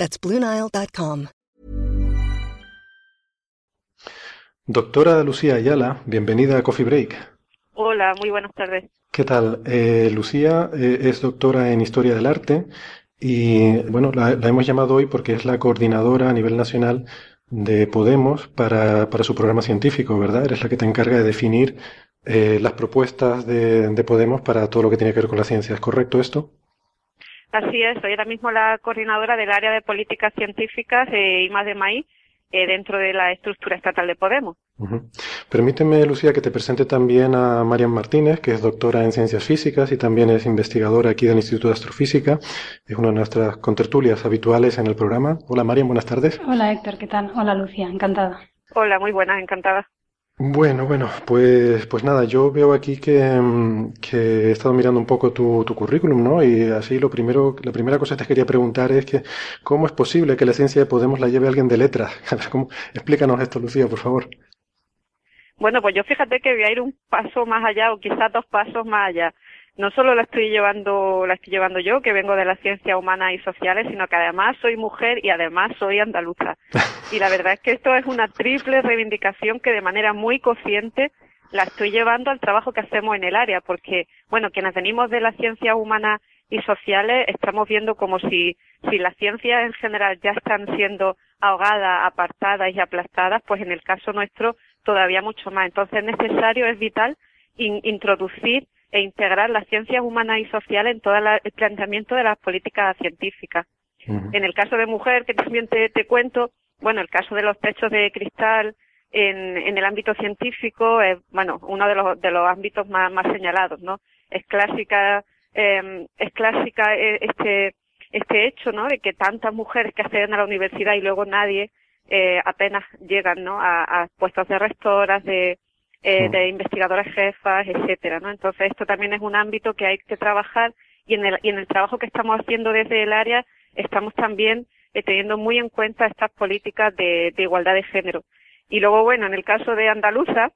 That's BlueNile.com. Doctora Lucía Ayala, bienvenida a Coffee Break. Hola, muy buenas tardes. ¿Qué tal? Eh, Lucía eh, es doctora en Historia del Arte y, bueno, la, la hemos llamado hoy porque es la coordinadora a nivel nacional de Podemos para, para su programa científico, ¿verdad? Eres la que te encarga de definir eh, las propuestas de, de Podemos para todo lo que tiene que ver con la ciencia. ¿Es correcto esto? Así es, soy ahora mismo la coordinadora del área de políticas científicas eh, y más de maíz eh, dentro de la estructura estatal de Podemos. Permíteme, Lucía, que te presente también a Marian Martínez, que es doctora en ciencias físicas y también es investigadora aquí del Instituto de Astrofísica. Es una de nuestras contertulias habituales en el programa. Hola, Marian, buenas tardes. Hola Héctor, ¿qué tal? Hola Lucia, encantada. Hola, muy buenas, encantada. Bueno, bueno, pues, pues nada, yo veo aquí que, mm, he estado mirando un poco tu, currículum, ¿no? Y así lo primero, la primera cosa que te quería preguntar es que, ¿cómo es posible que la ciencia de Podemos la lleve alguien de letras? Explícanos esto, Lucía, por favor. Bueno, pues yo fíjate que voy a ir un paso más allá o quizás dos pasos más allá. No solo la estoy llevando, la estoy llevando yo, que vengo de las ciencias humanas y sociales, sino que además soy mujer y además soy andaluza. Y la verdad es que esto es una triple reivindicación que de manera muy consciente la estoy llevando al trabajo que hacemos en el área, porque, bueno, quienes venimos de las ciencias humanas y sociales estamos viendo como si, si las ciencias en general ya están siendo ahogadas, apartadas y aplastadas, pues en el caso nuestro todavía mucho más. Entonces es necesario, es vital in- introducir e integrar las ciencias humanas y sociales en todo la- el planteamiento de las políticas científicas. En el caso de mujer, que también te, te cuento, bueno, el caso de los techos de cristal en, en el ámbito científico es, bueno, uno de los, de los ámbitos más, más señalados, ¿no? Es clásica, eh, es clásica eh, este, este hecho, ¿no? De que tantas mujeres que acceden a la universidad y luego nadie eh, apenas llegan, ¿no? A, a puestos de rectoras, de, eh, de investigadoras jefas, etcétera, ¿no? Entonces esto también es un ámbito que hay que trabajar y en el, y en el trabajo que estamos haciendo desde el área estamos también eh, teniendo muy en cuenta estas políticas de, de igualdad de género. Y luego, bueno, en el caso de Andaluza,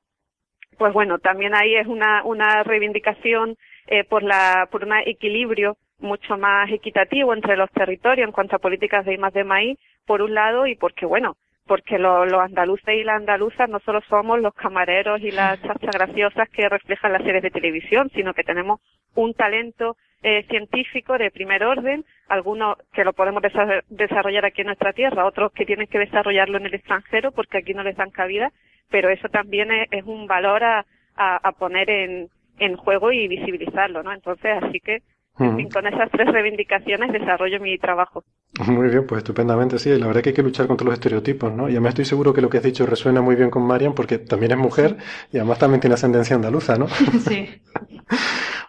pues bueno, también ahí es una, una reivindicación eh, por la, por un equilibrio mucho más equitativo entre los territorios en cuanto a políticas de I más de maíz, por un lado, y porque bueno, porque lo- los andaluces y las andaluzas no solo somos los camareros y las chachas graciosas que reflejan las series de televisión, sino que tenemos un talento eh, científico de primer orden, algunos que lo podemos desa- desarrollar aquí en nuestra tierra, otros que tienen que desarrollarlo en el extranjero porque aquí no les dan cabida, pero eso también es, es un valor a, a, a poner en, en juego y visibilizarlo, ¿no? Entonces, así que, en fin, con esas tres reivindicaciones desarrollo mi trabajo. Muy bien, pues estupendamente, sí. La verdad que hay que luchar contra los estereotipos, ¿no? Y además estoy seguro que lo que has dicho resuena muy bien con Marian porque también es mujer y además también tiene ascendencia andaluza, ¿no? Sí.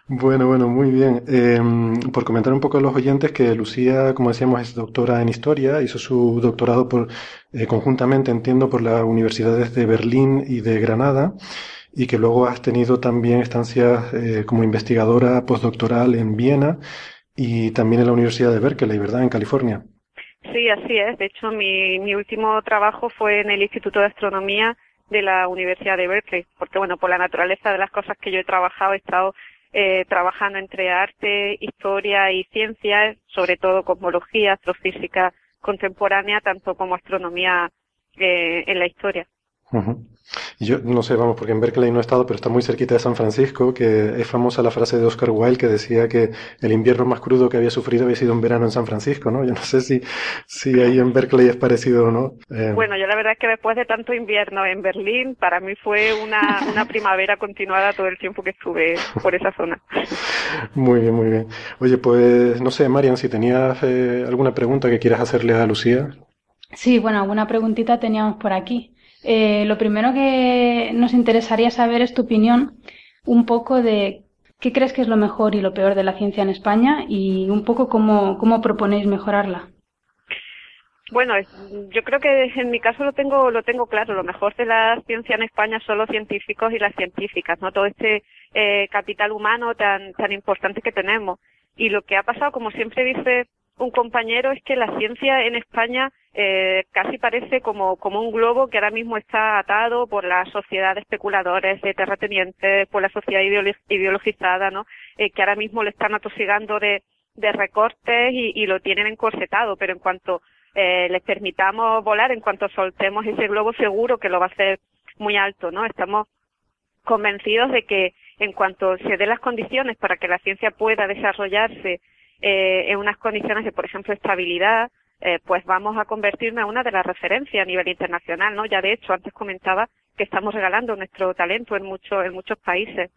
Bueno, bueno, muy bien. Eh, por comentar un poco a los oyentes que Lucía, como decíamos, es doctora en historia, hizo su doctorado por, eh, conjuntamente, entiendo, por las universidades de Berlín y de Granada, y que luego has tenido también estancias eh, como investigadora postdoctoral en Viena y también en la Universidad de Berkeley, ¿verdad? En California. Sí, así es. De hecho, mi, mi último trabajo fue en el Instituto de Astronomía de la Universidad de Berkeley, porque bueno, por la naturaleza de las cosas que yo he trabajado, he estado eh, trabajando entre arte, historia y ciencias, sobre todo cosmología, astrofísica contemporánea, tanto como astronomía eh, en la historia. Yo no sé, vamos, porque en Berkeley no he estado, pero está muy cerquita de San Francisco, que es famosa la frase de Oscar Wilde que decía que el invierno más crudo que había sufrido había sido en verano en San Francisco, ¿no? Yo no sé si, si ahí en Berkeley es parecido o no. Eh, Bueno, yo la verdad es que después de tanto invierno en Berlín, para mí fue una, una primavera continuada todo el tiempo que estuve por esa zona. Muy bien, muy bien. Oye, pues no sé, Marian, si tenías eh, alguna pregunta que quieras hacerle a Lucía. Sí, bueno, alguna preguntita teníamos por aquí. Eh, lo primero que nos interesaría saber es tu opinión un poco de qué crees que es lo mejor y lo peor de la ciencia en España y un poco cómo, cómo proponéis mejorarla. Bueno, yo creo que en mi caso lo tengo lo tengo claro. Lo mejor de la ciencia en España son los científicos y las científicas, no todo este eh, capital humano tan tan importante que tenemos. Y lo que ha pasado, como siempre dice un compañero, es que la ciencia en España eh, casi parece como como un globo que ahora mismo está atado por la sociedad de especuladores, de terratenientes, por la sociedad ideologizada, ¿no? Eh, que ahora mismo le están atosigando de de recortes y, y lo tienen encorsetado, pero en cuanto eh, les permitamos volar, en cuanto soltemos ese globo, seguro que lo va a hacer muy alto, ¿no? Estamos convencidos de que en cuanto se den las condiciones para que la ciencia pueda desarrollarse eh, en unas condiciones de, por ejemplo, estabilidad, eh, pues vamos a convertirnos en una de las referencias a nivel internacional, ¿no? Ya de hecho, antes comentaba que estamos regalando nuestro talento en muchos en muchos países.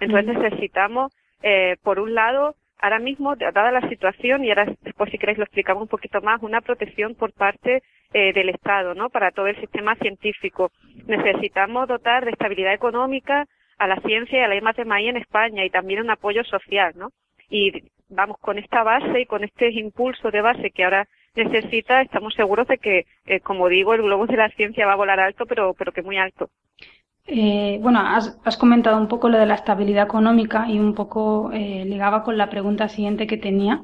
Entonces necesitamos, eh, por un lado, ahora mismo, dada la situación, y ahora después si queréis lo explicamos un poquito más, una protección por parte eh, del Estado, ¿no? Para todo el sistema científico. Necesitamos dotar de estabilidad económica a la ciencia y a la I en España y también un apoyo social, ¿no? Y vamos, con esta base y con este impulso de base que ahora necesita, estamos seguros de que, eh, como digo, el globo de la ciencia va a volar alto, pero, pero que muy alto. Eh, bueno, has, comentado un poco lo de la estabilidad económica y un poco eh, ligaba con la pregunta siguiente que tenía.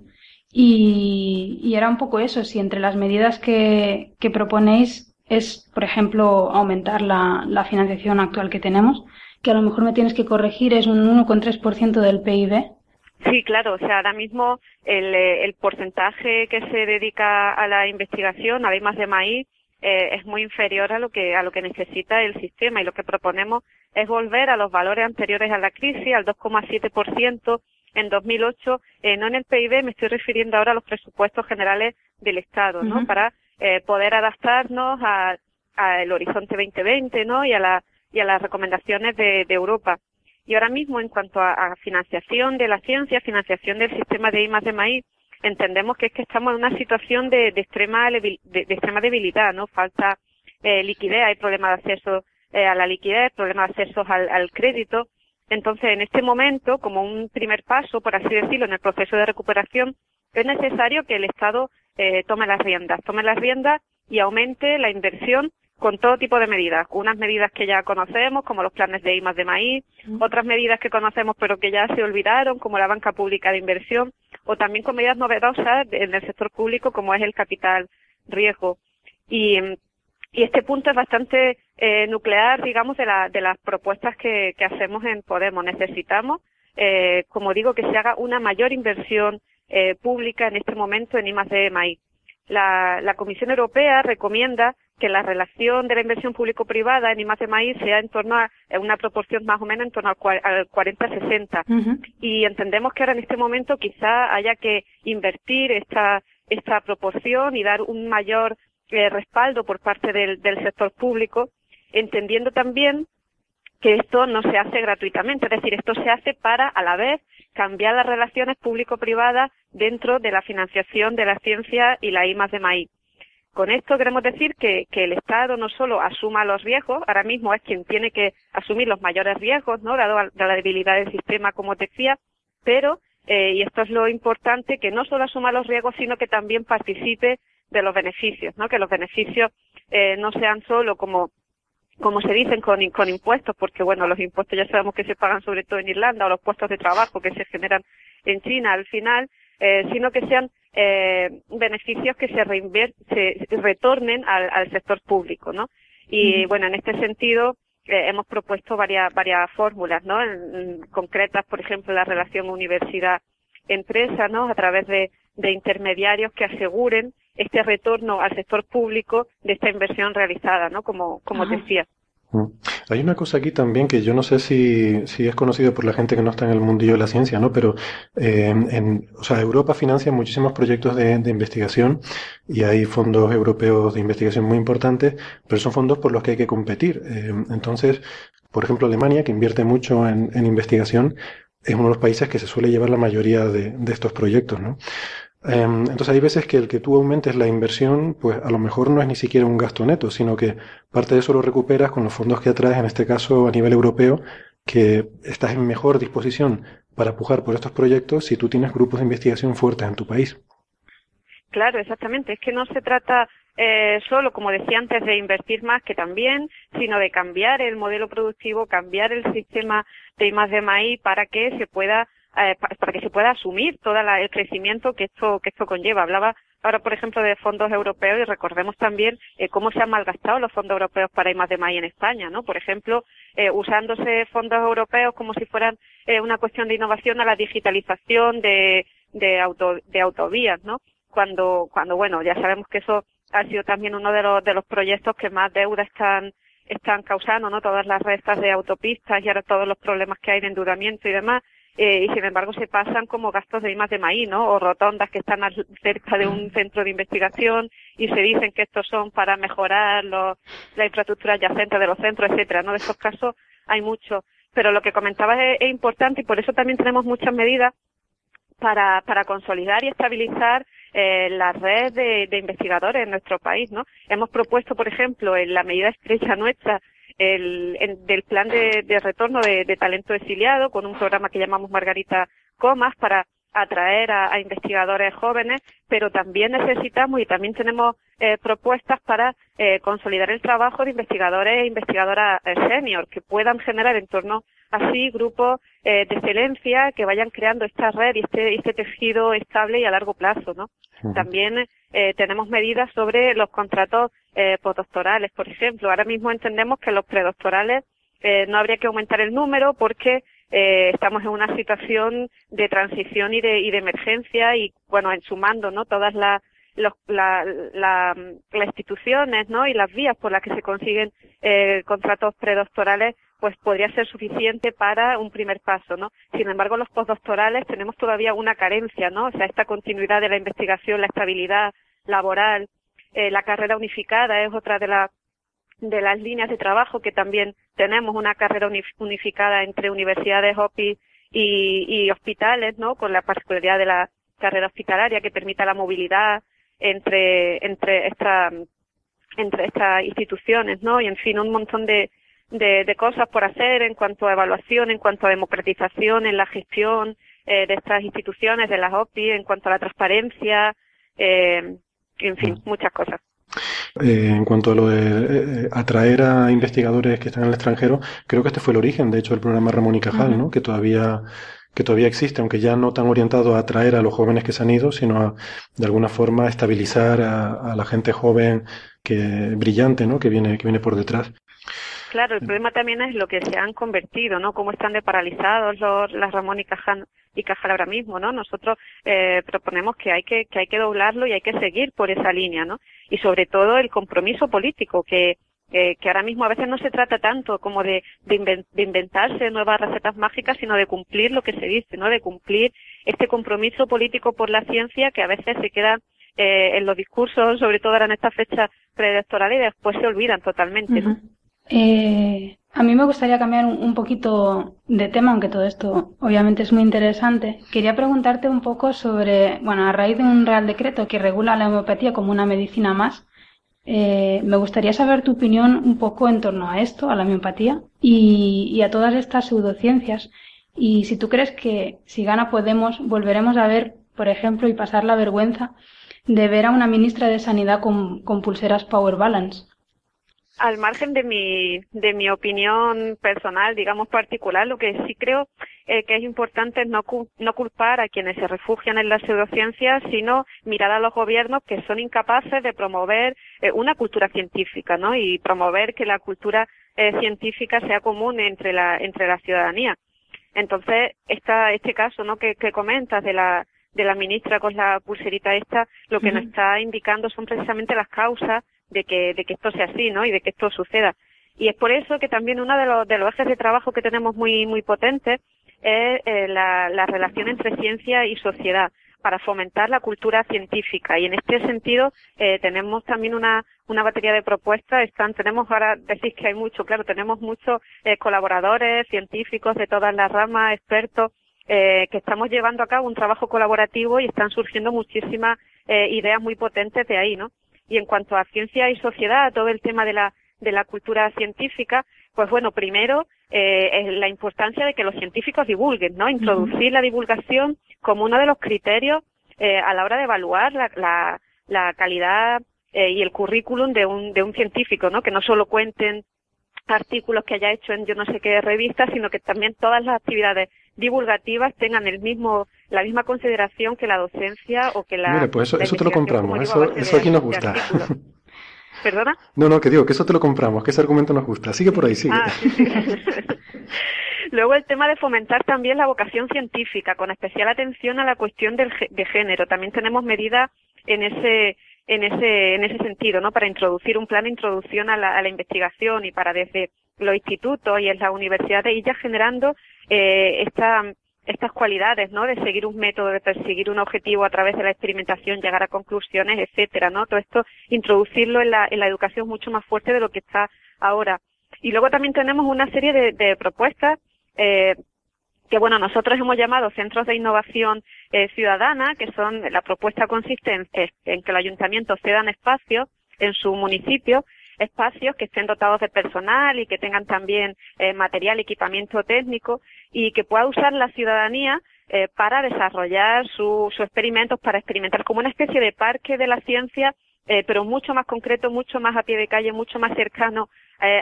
Y, era un poco eso, si entre las medidas que, proponéis es, por ejemplo, aumentar la, financiación actual que tenemos, que a lo mejor me tienes que corregir, es un 1,3% del PIB. Sí, claro, o sea, ahora mismo el, el porcentaje que se dedica a la investigación, además de maíz, eh, es muy inferior a lo que a lo que necesita el sistema y lo que proponemos es volver a los valores anteriores a la crisis, al 2,7% en 2008, eh, no en el PIB, me estoy refiriendo ahora a los presupuestos generales del Estado, ¿no? Para eh, poder adaptarnos al horizonte 2020, ¿no? Y a la y a las recomendaciones de, Europa. Y ahora mismo, en cuanto a, financiación de la ciencia, financiación del sistema de I de maíz, entendemos que es que estamos en una situación de, extrema de, extrema debilidad, ¿no? Falta eh, liquidez, hay problemas de acceso eh, a la liquidez, problemas de acceso al, crédito. Entonces, en este momento, como un primer paso, por así decirlo, en el proceso de recuperación, es necesario que el Estado eh, tome las riendas, tome las riendas y aumente la inversión con todo tipo de medidas. Unas medidas que ya conocemos, como los planes de I de maíz, otras medidas que conocemos pero que ya se olvidaron, como la banca pública de inversión, o también con medidas novedosas en el sector público, como es el capital riesgo. Y, y este punto es bastante eh, nuclear, digamos, de, la, de las propuestas que, que hacemos en Podemos. Necesitamos, eh, como digo, que se haga una mayor inversión eh, pública en este momento en I de maíz. La, la Comisión Europea recomienda que la relación de la inversión público-privada en IMAX de maíz sea en torno a una proporción más o menos en torno al 40-60. Y entendemos que ahora en este momento quizá haya que invertir esta, esta proporción y dar un mayor eh, respaldo por parte del, del sector público, entendiendo también que esto no se hace gratuitamente, es decir, esto se hace para a la vez cambiar las relaciones público-privadas dentro de la financiación de la ciencia y la I de maíz. Con esto queremos decir que, el Estado no solo asuma los riesgos, ahora mismo es quien tiene que asumir los mayores riesgos, ¿no? Dado la debilidad del sistema, como decía, pero, eh, y esto es lo importante, que no solo asuma los riesgos, sino que también participe de los beneficios, ¿no? Que los beneficios eh, no sean solo como como se dicen con, con impuestos, porque bueno, los impuestos ya sabemos que se pagan sobre todo en Irlanda o los puestos de trabajo que se generan en China al final, eh, sino que sean eh, beneficios que se, se retornen al, al, sector público, ¿no? Y bueno, en este sentido eh, hemos propuesto varias varias fórmulas, ¿no? concretas, por ejemplo, la relación universidad-empresa, ¿no? A través de, de intermediarios que aseguren este retorno al sector público de esta inversión realizada, ¿no? Como, como decía. Hay una cosa aquí también que yo no sé si, es conocido por la gente que no está en el mundillo de la ciencia, ¿no? Pero, eh, en, o sea, Europa financia muchísimos proyectos de, investigación y hay fondos europeos de investigación muy importantes, pero son fondos por los que hay que competir. Eh, entonces, por ejemplo, Alemania, que invierte mucho en, investigación, es uno de los países que se suele llevar la mayoría de estos proyectos, ¿no? Em, entonces hay veces que el que tú aumentes la inversión, pues a lo mejor no es ni siquiera un gasto neto, sino que parte de eso lo recuperas con los fondos que atraes, en este caso a nivel europeo, que estás en mejor disposición para pujar por estos proyectos si tú tienes grupos de investigación fuertes en tu país. Claro, exactamente. Es que no se trata eh, solo, como decía antes, de invertir más, que también, sino de cambiar el modelo productivo, cambiar el sistema de más de maíz para que se pueda eh, para que se pueda asumir todo el crecimiento que esto que esto conlleva. Hablaba ahora, por ejemplo, de fondos europeos y recordemos también eh, cómo se han malgastado los fondos europeos para I más de en España, ¿no? Por ejemplo, eh, usándose fondos europeos como si fueran una cuestión de innovación a la digitalización de de, auto, de autovías, ¿no? Cuando cuando bueno ya sabemos que eso ha sido también uno de los, de los proyectos que más deuda están, están causando, ¿no? Todas las restas de autopistas y ahora todos los problemas que hay de endeudamiento y demás. Eh, y sin embargo se pasan como gastos de I más de maíz, ¿no? O rotondas que están cerca de un centro de investigación y se dicen que estos son para mejorar los, la infraestructura adyacente de los centros, etcétera, ¿no? De estos casos hay mucho. Pero lo que comentabas es, importante y por eso también tenemos muchas medidas para, para consolidar y estabilizar eh, la red de, investigadores en nuestro país, ¿no? Hemos propuesto, por ejemplo, en la medida estrecha nuestra, el, del plan de, retorno de, talento exiliado con un programa que llamamos Margarita Comas para atraer a, investigadores jóvenes, pero también necesitamos y también tenemos eh, propuestas para eh, consolidar el trabajo de investigadores e investigadoras eh, senior que puedan generar en torno así grupos eh, de excelencia que vayan creando esta red y este, este tejido estable y a largo plazo, ¿no? También eh, tenemos medidas sobre los contratos eh, postdoctorales, por ejemplo. Ahora mismo entendemos que los predoctorales eh, no habría que aumentar el número porque eh, estamos en una situación de transición y de, y de emergencia y, bueno, en sumando, ¿no? Todas las los, la, la, instituciones ¿no? y las vías por las que se consiguen eh, contratos predoctorales pues podría ser suficiente para un primer paso, ¿no? Sin embargo, los postdoctorales tenemos todavía una carencia, ¿no? O sea, esta continuidad de la investigación, la estabilidad laboral, eh, la carrera unificada es otra de las de las líneas de trabajo que también tenemos una carrera unificada entre universidades, OPI y, y hospitales, ¿no? Con la particularidad de la carrera hospitalaria que permita la movilidad entre entre esta entre estas instituciones, ¿no? Y en fin, un montón de, de, cosas por hacer en cuanto a evaluación, en cuanto a democratización en la gestión eh, de estas instituciones, de las OPI, en cuanto a la transparencia, eh, en fin, mm. muchas cosas. Eh, en cuanto a lo de atraer a investigadores que están en el extranjero, creo que este fue el origen, de hecho, del programa Ramón y Cajal, ¿no? Que todavía que todavía existe, aunque ya no tan orientado a atraer a los jóvenes que se han ido, sino a, de alguna forma, estabilizar a, a la gente joven que brillante, ¿no? Que viene, que viene por detrás. Claro, el problema también es lo que se han convertido, ¿no? Cómo están de paralizados los, las Ramón y Cajal, y Cajal ahora mismo, ¿no? Nosotros eh, proponemos que hay que, que hay que doblarlo y hay que seguir por esa línea, ¿no? Y sobre todo el compromiso político que, que ahora mismo a veces no se trata tanto como de, de, inventarse nuevas recetas mágicas, sino de cumplir lo que se dice, ¿no? De cumplir este compromiso político por la ciencia que a veces se queda eh, en los discursos, sobre todo ahora en esta fecha preelectoral y después se olvidan totalmente, ¿no? Eh, a mí me gustaría cambiar un, poquito de tema, aunque todo esto obviamente es muy interesante. Quería preguntarte un poco sobre, bueno, a raíz de un real decreto que regula la homeopatía como una medicina más, eh, me gustaría saber tu opinión un poco en torno a esto, a la homeopatía y, a todas estas pseudociencias. Y si tú crees que si gana Podemos, volveremos a ver, por ejemplo, y pasar la vergüenza de ver a una ministra de Sanidad con, con pulseras Power Balance al margen de mi, de mi opinión personal, digamos particular, lo que sí creo eh, que es importante es no, no culpar a quienes se refugian en las pseudociencias, sino mirar a los gobiernos que son incapaces de promover eh, una cultura científica, ¿no? Y promover que la cultura eh, científica sea común entre la, entre la ciudadanía. Entonces, esta, este caso, ¿no? Que, que comentas de la, de la ministra con la pulserita esta, lo que nos está indicando son precisamente las causas de que, de que esto sea así, ¿no? Y de que esto suceda. Y es por eso que también uno de los, de los ejes de trabajo que tenemos muy, muy potentes es eh, la, la relación entre ciencia y sociedad para fomentar la cultura científica. Y en este sentido eh, tenemos también una, una batería de propuestas. Están, tenemos ahora, decís que hay mucho, claro, tenemos muchos eh, colaboradores científicos de todas las ramas, expertos, eh, que estamos llevando a cabo un trabajo colaborativo y están surgiendo muchísimas eh, ideas muy potentes de ahí, ¿no? Y en cuanto a ciencia y sociedad, todo el tema de la, de la cultura científica, pues bueno, primero eh, es la importancia de que los científicos divulguen, ¿no? Introducir la divulgación como uno de los criterios eh, a la hora de evaluar la, la, la calidad eh, y el currículum de un, de un científico, ¿no? Que no solo cuenten artículos que haya hecho en yo no sé qué revista, sino que también todas las actividades divulgativas tengan el mismo la misma consideración que la docencia o que la Mire, pues eso, te lo compramos, eso, eso aquí nos gusta. ¿Perdona? No, no, que digo, que eso te lo compramos, que ese argumento nos gusta. Sigue por ahí, sigue. Ah, Luego el tema de fomentar también la vocación científica, con especial atención a la cuestión del, de género. También tenemos medidas en ese en ese en ese sentido, ¿no? Para introducir un plan de introducción a la, a la investigación y para desde los institutos y en las universidades ir ya generando eh, esta estas cualidades, ¿no? De seguir un método, de perseguir un objetivo a través de la experimentación, llegar a conclusiones, etcétera, ¿no? Todo esto, introducirlo en la, en la educación mucho más fuerte de lo que está ahora. Y luego también tenemos una serie de, de propuestas, eh, que bueno, nosotros hemos llamado centros de innovación eh, ciudadana, que son, la propuesta consiste en, en que el ayuntamiento cedan espacios en su municipio espacios que estén dotados de personal y que tengan también eh, material, equipamiento técnico y que pueda usar la ciudadanía eh, para desarrollar sus experimentos, para experimentar como una especie de parque de la ciencia, eh, pero mucho más concreto, mucho más a pie de calle, mucho más cercano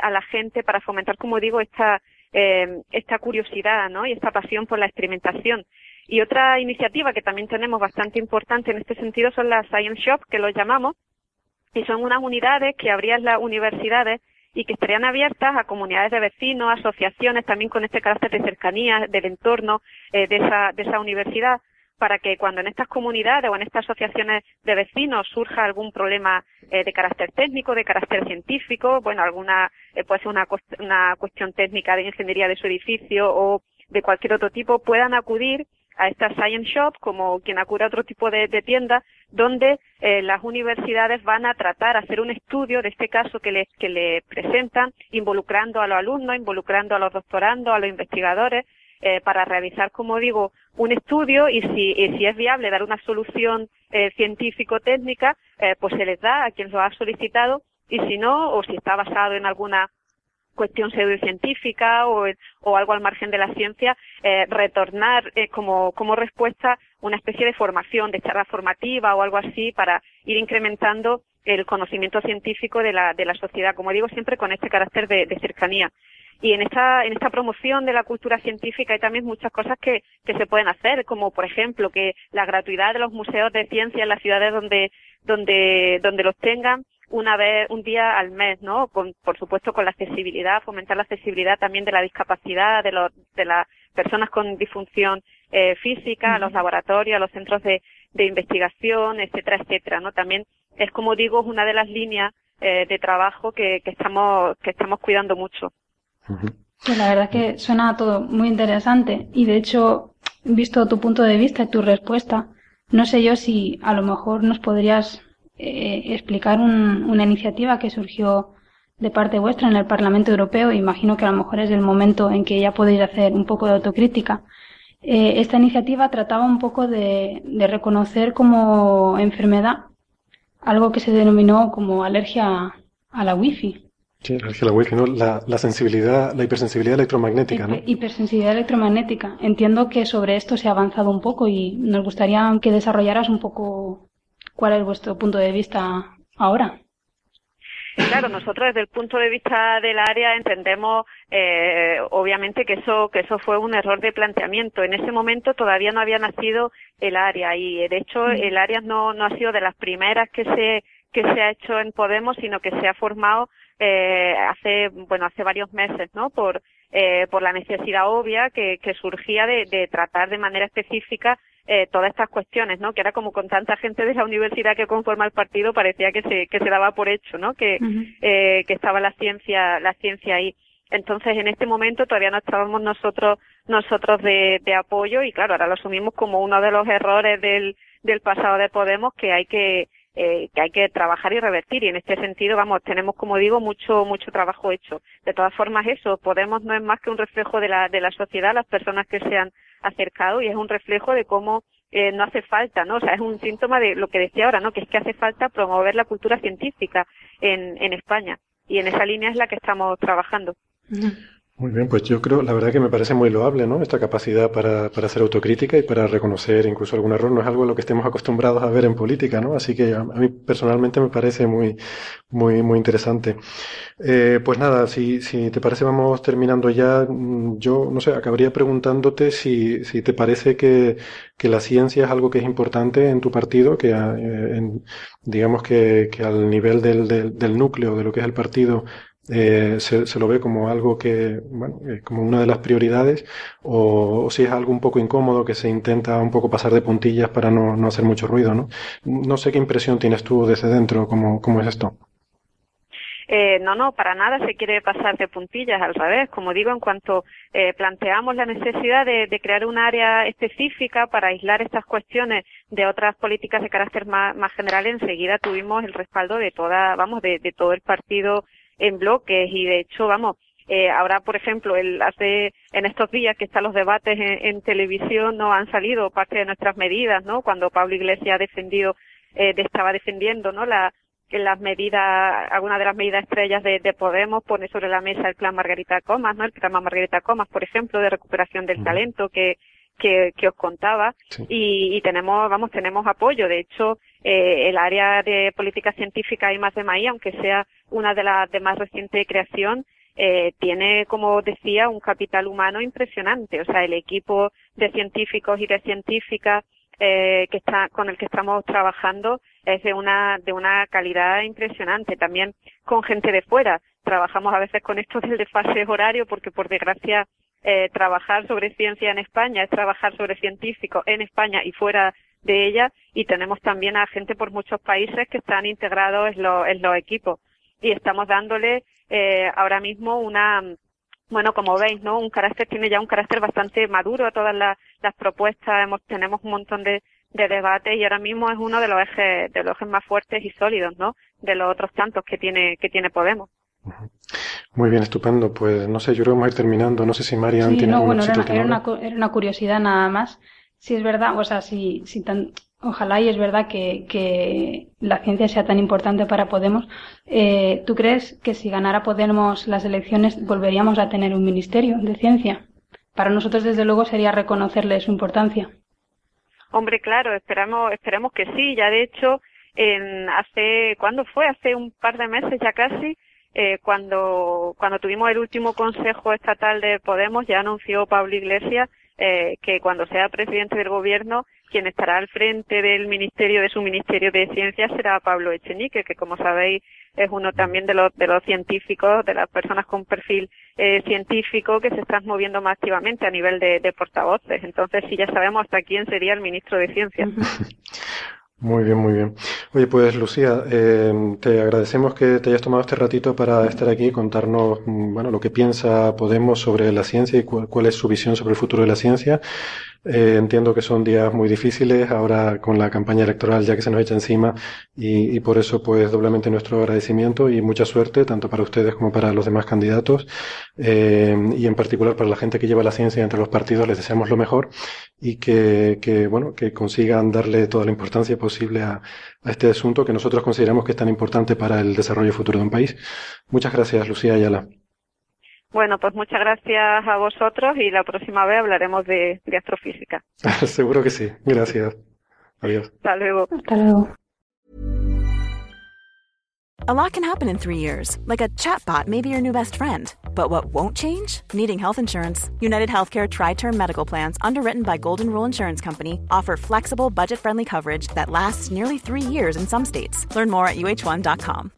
a la gente para fomentar, como digo, esta, esta curiosidad ¿no? y esta pasión por la experimentación. Y otra iniciativa que también tenemos bastante importante en este sentido son las Science Shop, que lo llamamos, y son unas unidades que habrían las universidades y que estarían abiertas a comunidades de vecinos, asociaciones, también con este carácter de cercanía del entorno eh, de, esa, de esa universidad, para que cuando en estas comunidades o en estas asociaciones de vecinos surja algún problema eh, de carácter técnico, de carácter científico, bueno, alguna, eh, puede ser una, una cuestión técnica de ingeniería de su edificio o de cualquier otro tipo, puedan acudir a esta Science Shop como quien acude a otro tipo de, de tiendas donde eh, las universidades van a tratar, hacer un estudio de este caso que le, que le presentan, involucrando a los alumnos, involucrando a los doctorandos, a los investigadores, eh, para realizar, como digo, un estudio y si, y si es viable dar una solución eh, científico-técnica, eh, pues se les da a quien lo ha solicitado y si no, o si está basado en alguna cuestión pseudocientífica o, o algo al margen de la ciencia, eh, retornar eh, como, como respuesta una especie de formación, de charla formativa o algo así para ir incrementando el conocimiento científico de la, de la sociedad, como digo siempre con este carácter de, de cercanía. Y en esta, en esta promoción de la cultura científica hay también muchas cosas que, que se pueden hacer, como por ejemplo que la gratuidad de los museos de ciencia en las ciudades donde, donde, donde los tengan una vez, un día al mes, ¿no? Con, por supuesto con la accesibilidad, fomentar la accesibilidad también de la discapacidad, de, los, de las personas con disfunción eh, física, a los laboratorios, a los centros de, de investigación, etcétera, etcétera, ¿no? También es como digo, es una de las líneas eh, de trabajo que, que estamos, que estamos cuidando mucho. Pues la verdad es que suena todo muy interesante y de hecho, visto tu punto de vista y tu respuesta, no sé yo si a lo mejor nos podrías eh, explicar una iniciativa que surgió de parte vuestra en el Parlamento Europeo. Imagino que a lo mejor es el momento en que ya podéis hacer un poco de autocrítica. Eh, esta iniciativa trataba un poco de, reconocer como enfermedad algo que se denominó como alergia a la wifi. Sí, alergia a la wifi, ¿no? La, sensibilidad, la hipersensibilidad electromagnética, ¿no? Hipersensibilidad electromagnética. Entiendo que sobre esto se ha avanzado un poco y nos gustaría que desarrollaras un poco ¿Cuál es vuestro punto de vista ahora? Claro, nosotros desde el punto de vista del área entendemos, eh, obviamente, que eso que eso fue un error de planteamiento. En ese momento todavía no había nacido el área y, de hecho, mm. el área no no ha sido de las primeras que se que se ha hecho en Podemos, sino que se ha formado eh, hace bueno hace varios meses, ¿no? Por eh, por la necesidad obvia que, que surgía de, de tratar de manera específica eh, todas estas cuestiones, ¿no? Que era como con tanta gente de la universidad que conforma el partido parecía que se, que se daba por hecho, ¿no? Que, eh, que estaba la ciencia, la ciencia ahí. Entonces, en este momento todavía no estábamos nosotros, nosotros de, de apoyo y claro, ahora lo asumimos como uno de los errores del, del pasado de Podemos que hay que, eh, que hay que trabajar y revertir y en este sentido vamos tenemos como digo mucho mucho trabajo hecho de todas formas eso Podemos no es más que un reflejo de la de la sociedad las personas que se han acercado y es un reflejo de cómo eh, no hace falta, ¿no? O sea, es un síntoma de lo que decía ahora, ¿no? Que es que hace falta promover la cultura científica en, en España. Y en esa línea es la que estamos trabajando. Muy bien, pues yo creo, la verdad que me parece muy loable, ¿no? Esta capacidad para, para hacer autocrítica y para reconocer incluso algún error no es algo a lo que estemos acostumbrados a ver en política, ¿no? Así que a, mí personalmente me parece muy, muy, muy interesante. Eh, pues nada, si, si te parece vamos terminando ya. Mm, yo, no sé, acabaría preguntándote si, si te parece que, que la ciencia es algo que es importante en tu partido, que eh, digamos que, que al nivel del, del, del núcleo de lo que es el partido eh, se, lo ve como algo que, bueno, eh, como una de las prioridades, o, si es algo un poco incómodo que se intenta un poco pasar de puntillas para no, no hacer mucho ruido, ¿no? No sé qué impresión tienes tú desde dentro, cómo, cómo es esto. Eh, no, no, para nada se quiere pasar de puntillas, al revés. Como digo, en cuanto eh, planteamos la necesidad de, crear un área específica para aislar estas cuestiones de otras políticas de carácter más, más general, enseguida tuvimos el respaldo de toda, vamos, de todo el partido en bloques y de hecho, vamos, eh, ahora, por ejemplo, el, hace en estos días que están los debates en, televisión, no han salido parte de nuestras medidas, ¿no? Cuando Pablo Iglesias ha defendido, eh, estaba defendiendo, ¿no? La, las medidas, algunas de las medidas estrellas de, Podemos pone sobre la mesa el plan Margarita Comas, ¿no? El programa Margarita Comas, por ejemplo, de recuperación del talento que, que, que os contaba y, y, tenemos, vamos, tenemos apoyo. De hecho, eh, el área de política científica y más de maíz, aunque sea una de las de más reciente creación, eh, tiene, como decía, un capital humano impresionante. O sea, el equipo de científicos y de científicas eh, que está, con el que estamos trabajando es de una, de una calidad impresionante. También con gente de fuera. Trabajamos a veces con esto del desfase horario porque, por desgracia, eh, trabajar sobre ciencia en España es trabajar sobre científicos en España y fuera de ella y tenemos también a gente por muchos países que están integrados en, en los equipos. Y estamos dándole eh, ahora mismo una bueno como veis no un carácter tiene ya un carácter bastante maduro a todas las, las propuestas. Hemos tenemos un montón de, de debates y ahora mismo es uno de los ejes de los ejes más fuertes y sólidos no de los otros tantos que tiene que tiene Podemos. Muy bien, estupendo. Pues no sé, yo creo que vamos a ir terminando. No sé si Marian tiene no, bueno, era, era, una, era una curiosidad nada más. Si es verdad, o sea, si, si tan, ojalá y es verdad que, que la ciencia sea tan importante para Podemos, eh, ¿tú crees que si ganara Podemos las elecciones volveríamos a tener un ministerio de ciencia? Para nosotros, desde luego, sería reconocerle su importancia. Hombre, claro, esperamos, esperemos que sí. Ya de hecho, en hace, ¿cuándo fue? Hace un par de meses ya casi, eh, cuando, cuando tuvimos el último Consejo Estatal de Podemos, ya anunció Pablo Iglesias eh, que cuando sea presidente del gobierno, quien estará al frente del ministerio, de su ministerio de ciencias, será Pablo Echenique, que como sabéis es uno también de los, de los científicos, de las personas con perfil eh, científico que se están moviendo más activamente a nivel de, portavoces. Entonces, sí ya sabemos hasta quién sería el ministro de Ciencias. Muy bien, muy bien. Oye, pues Lucía, eh, te agradecemos que te hayas tomado este ratito para estar aquí y contarnos, mm, bueno, lo que piensa Podemos sobre la ciencia y cuál es su visión sobre el futuro de la ciencia. Eh, entiendo que son días muy difíciles ahora con la campaña electoral ya que se nos echa encima y, y, por eso pues doblemente nuestro agradecimiento y mucha suerte tanto para ustedes como para los demás candidatos eh, y en particular para la gente que lleva la ciencia entre los partidos les deseamos lo mejor y que, que bueno que consigan darle toda la importancia posible a, a este asunto que nosotros consideramos que es tan importante para el desarrollo futuro de un país. Muchas gracias Lucía Ayala. Bueno, pues muchas gracias a vosotros y la próxima vez hablaremos de, de astrofísica. Seguro que sí. Gracias. Adiós. Hasta luego. Hasta luego. A lot can happen in three years, like a chatbot may be your new best friend. But what won't change? Needing health insurance. United Healthcare Tri Term Medical Plans, underwritten by Golden Rule Insurance Company, offer flexible, budget friendly coverage that lasts nearly three years in some states. Learn more at uh1.com.